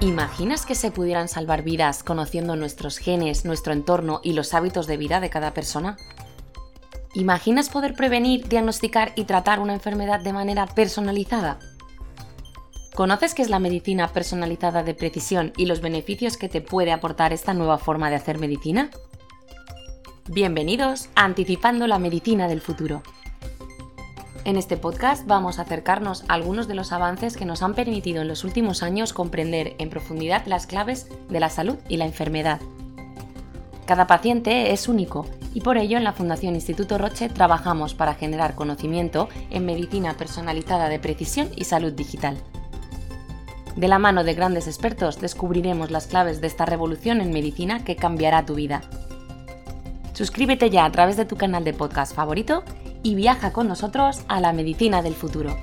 ¿Imaginas que se pudieran salvar vidas conociendo nuestros genes, nuestro entorno y los hábitos de vida de cada persona? ¿Imaginas poder prevenir, diagnosticar y tratar una enfermedad de manera personalizada? ¿Conoces qué es la medicina personalizada de precisión y los beneficios que te puede aportar esta nueva forma de hacer medicina? Bienvenidos a Anticipando la Medicina del Futuro. En este podcast vamos a acercarnos a algunos de los avances que nos han permitido en los últimos años comprender en profundidad las claves de la salud y la enfermedad. Cada paciente es único y por ello en la Fundación Instituto Roche trabajamos para generar conocimiento en medicina personalizada de precisión y salud digital. De la mano de grandes expertos descubriremos las claves de esta revolución en medicina que cambiará tu vida. Suscríbete ya a través de tu canal de podcast favorito y viaja con nosotros a la medicina del futuro.